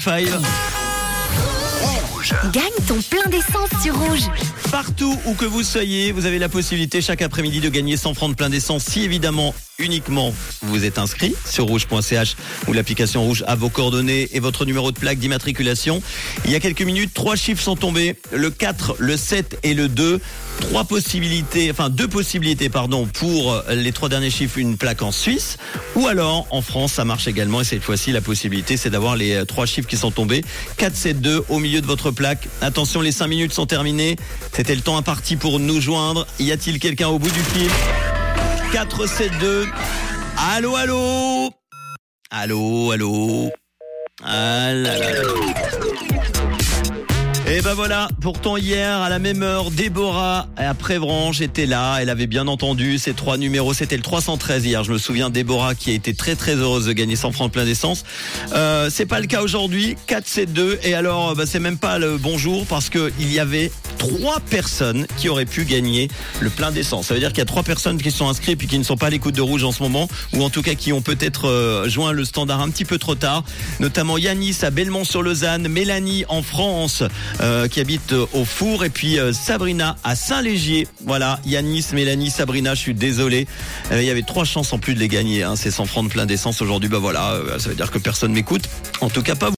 Five. Gagne ton plein d'essence sur Rouge. Partout où que vous soyez, vous avez la possibilité chaque après-midi de gagner 100 francs de plein d'essence si évidemment uniquement vous êtes inscrit sur rouge.ch ou l'application rouge à vos coordonnées et votre numéro de plaque d'immatriculation. Il y a quelques minutes, trois chiffres sont tombés, le 4, le 7 et le 2. Trois possibilités, enfin deux possibilités pardon pour les trois derniers chiffres, une plaque en Suisse ou alors en France, ça marche également et cette fois-ci la possibilité c'est d'avoir les trois chiffres qui sont tombés, 4, 7, 2 au milieu de votre plaque. Attention, les 5 minutes sont terminées. C'était le temps imparti pour nous joindre. Y a-t-il quelqu'un au bout du fil? 4, 7, 2. Allô, allô. Allô, allô. Ah. Et ben voilà, pourtant hier à la même heure, Déborah à Prévrange était là, elle avait bien entendu ces trois numéros, c'était le 313 hier, je me souviens Déborah qui a été très très heureuse de gagner 100 francs plein d'essence. Euh, c'est pas le cas aujourd'hui, 4 7 2 et alors bah, c'est même pas le bonjour parce que il y avait trois personnes qui auraient pu gagner le plein d'essence. Ça veut dire qu'il y a trois personnes qui sont inscrites puis qui ne sont pas à l'écoute de rouge en ce moment ou en tout cas qui ont peut-être euh, joint le standard un petit peu trop tard, notamment Yanis à Belmont-sur-Lausanne, Mélanie en France, euh, qui habite euh, au Four et puis Sabrina à Saint-Légier. Voilà, Yanis, Mélanie, Sabrina, je suis désolé. Il y avait trois chances en plus de les gagner. Hein, ces 100 francs de plein d'essence aujourd'hui. Bah voilà, ça veut dire que personne m'écoute. En tout cas pas vous.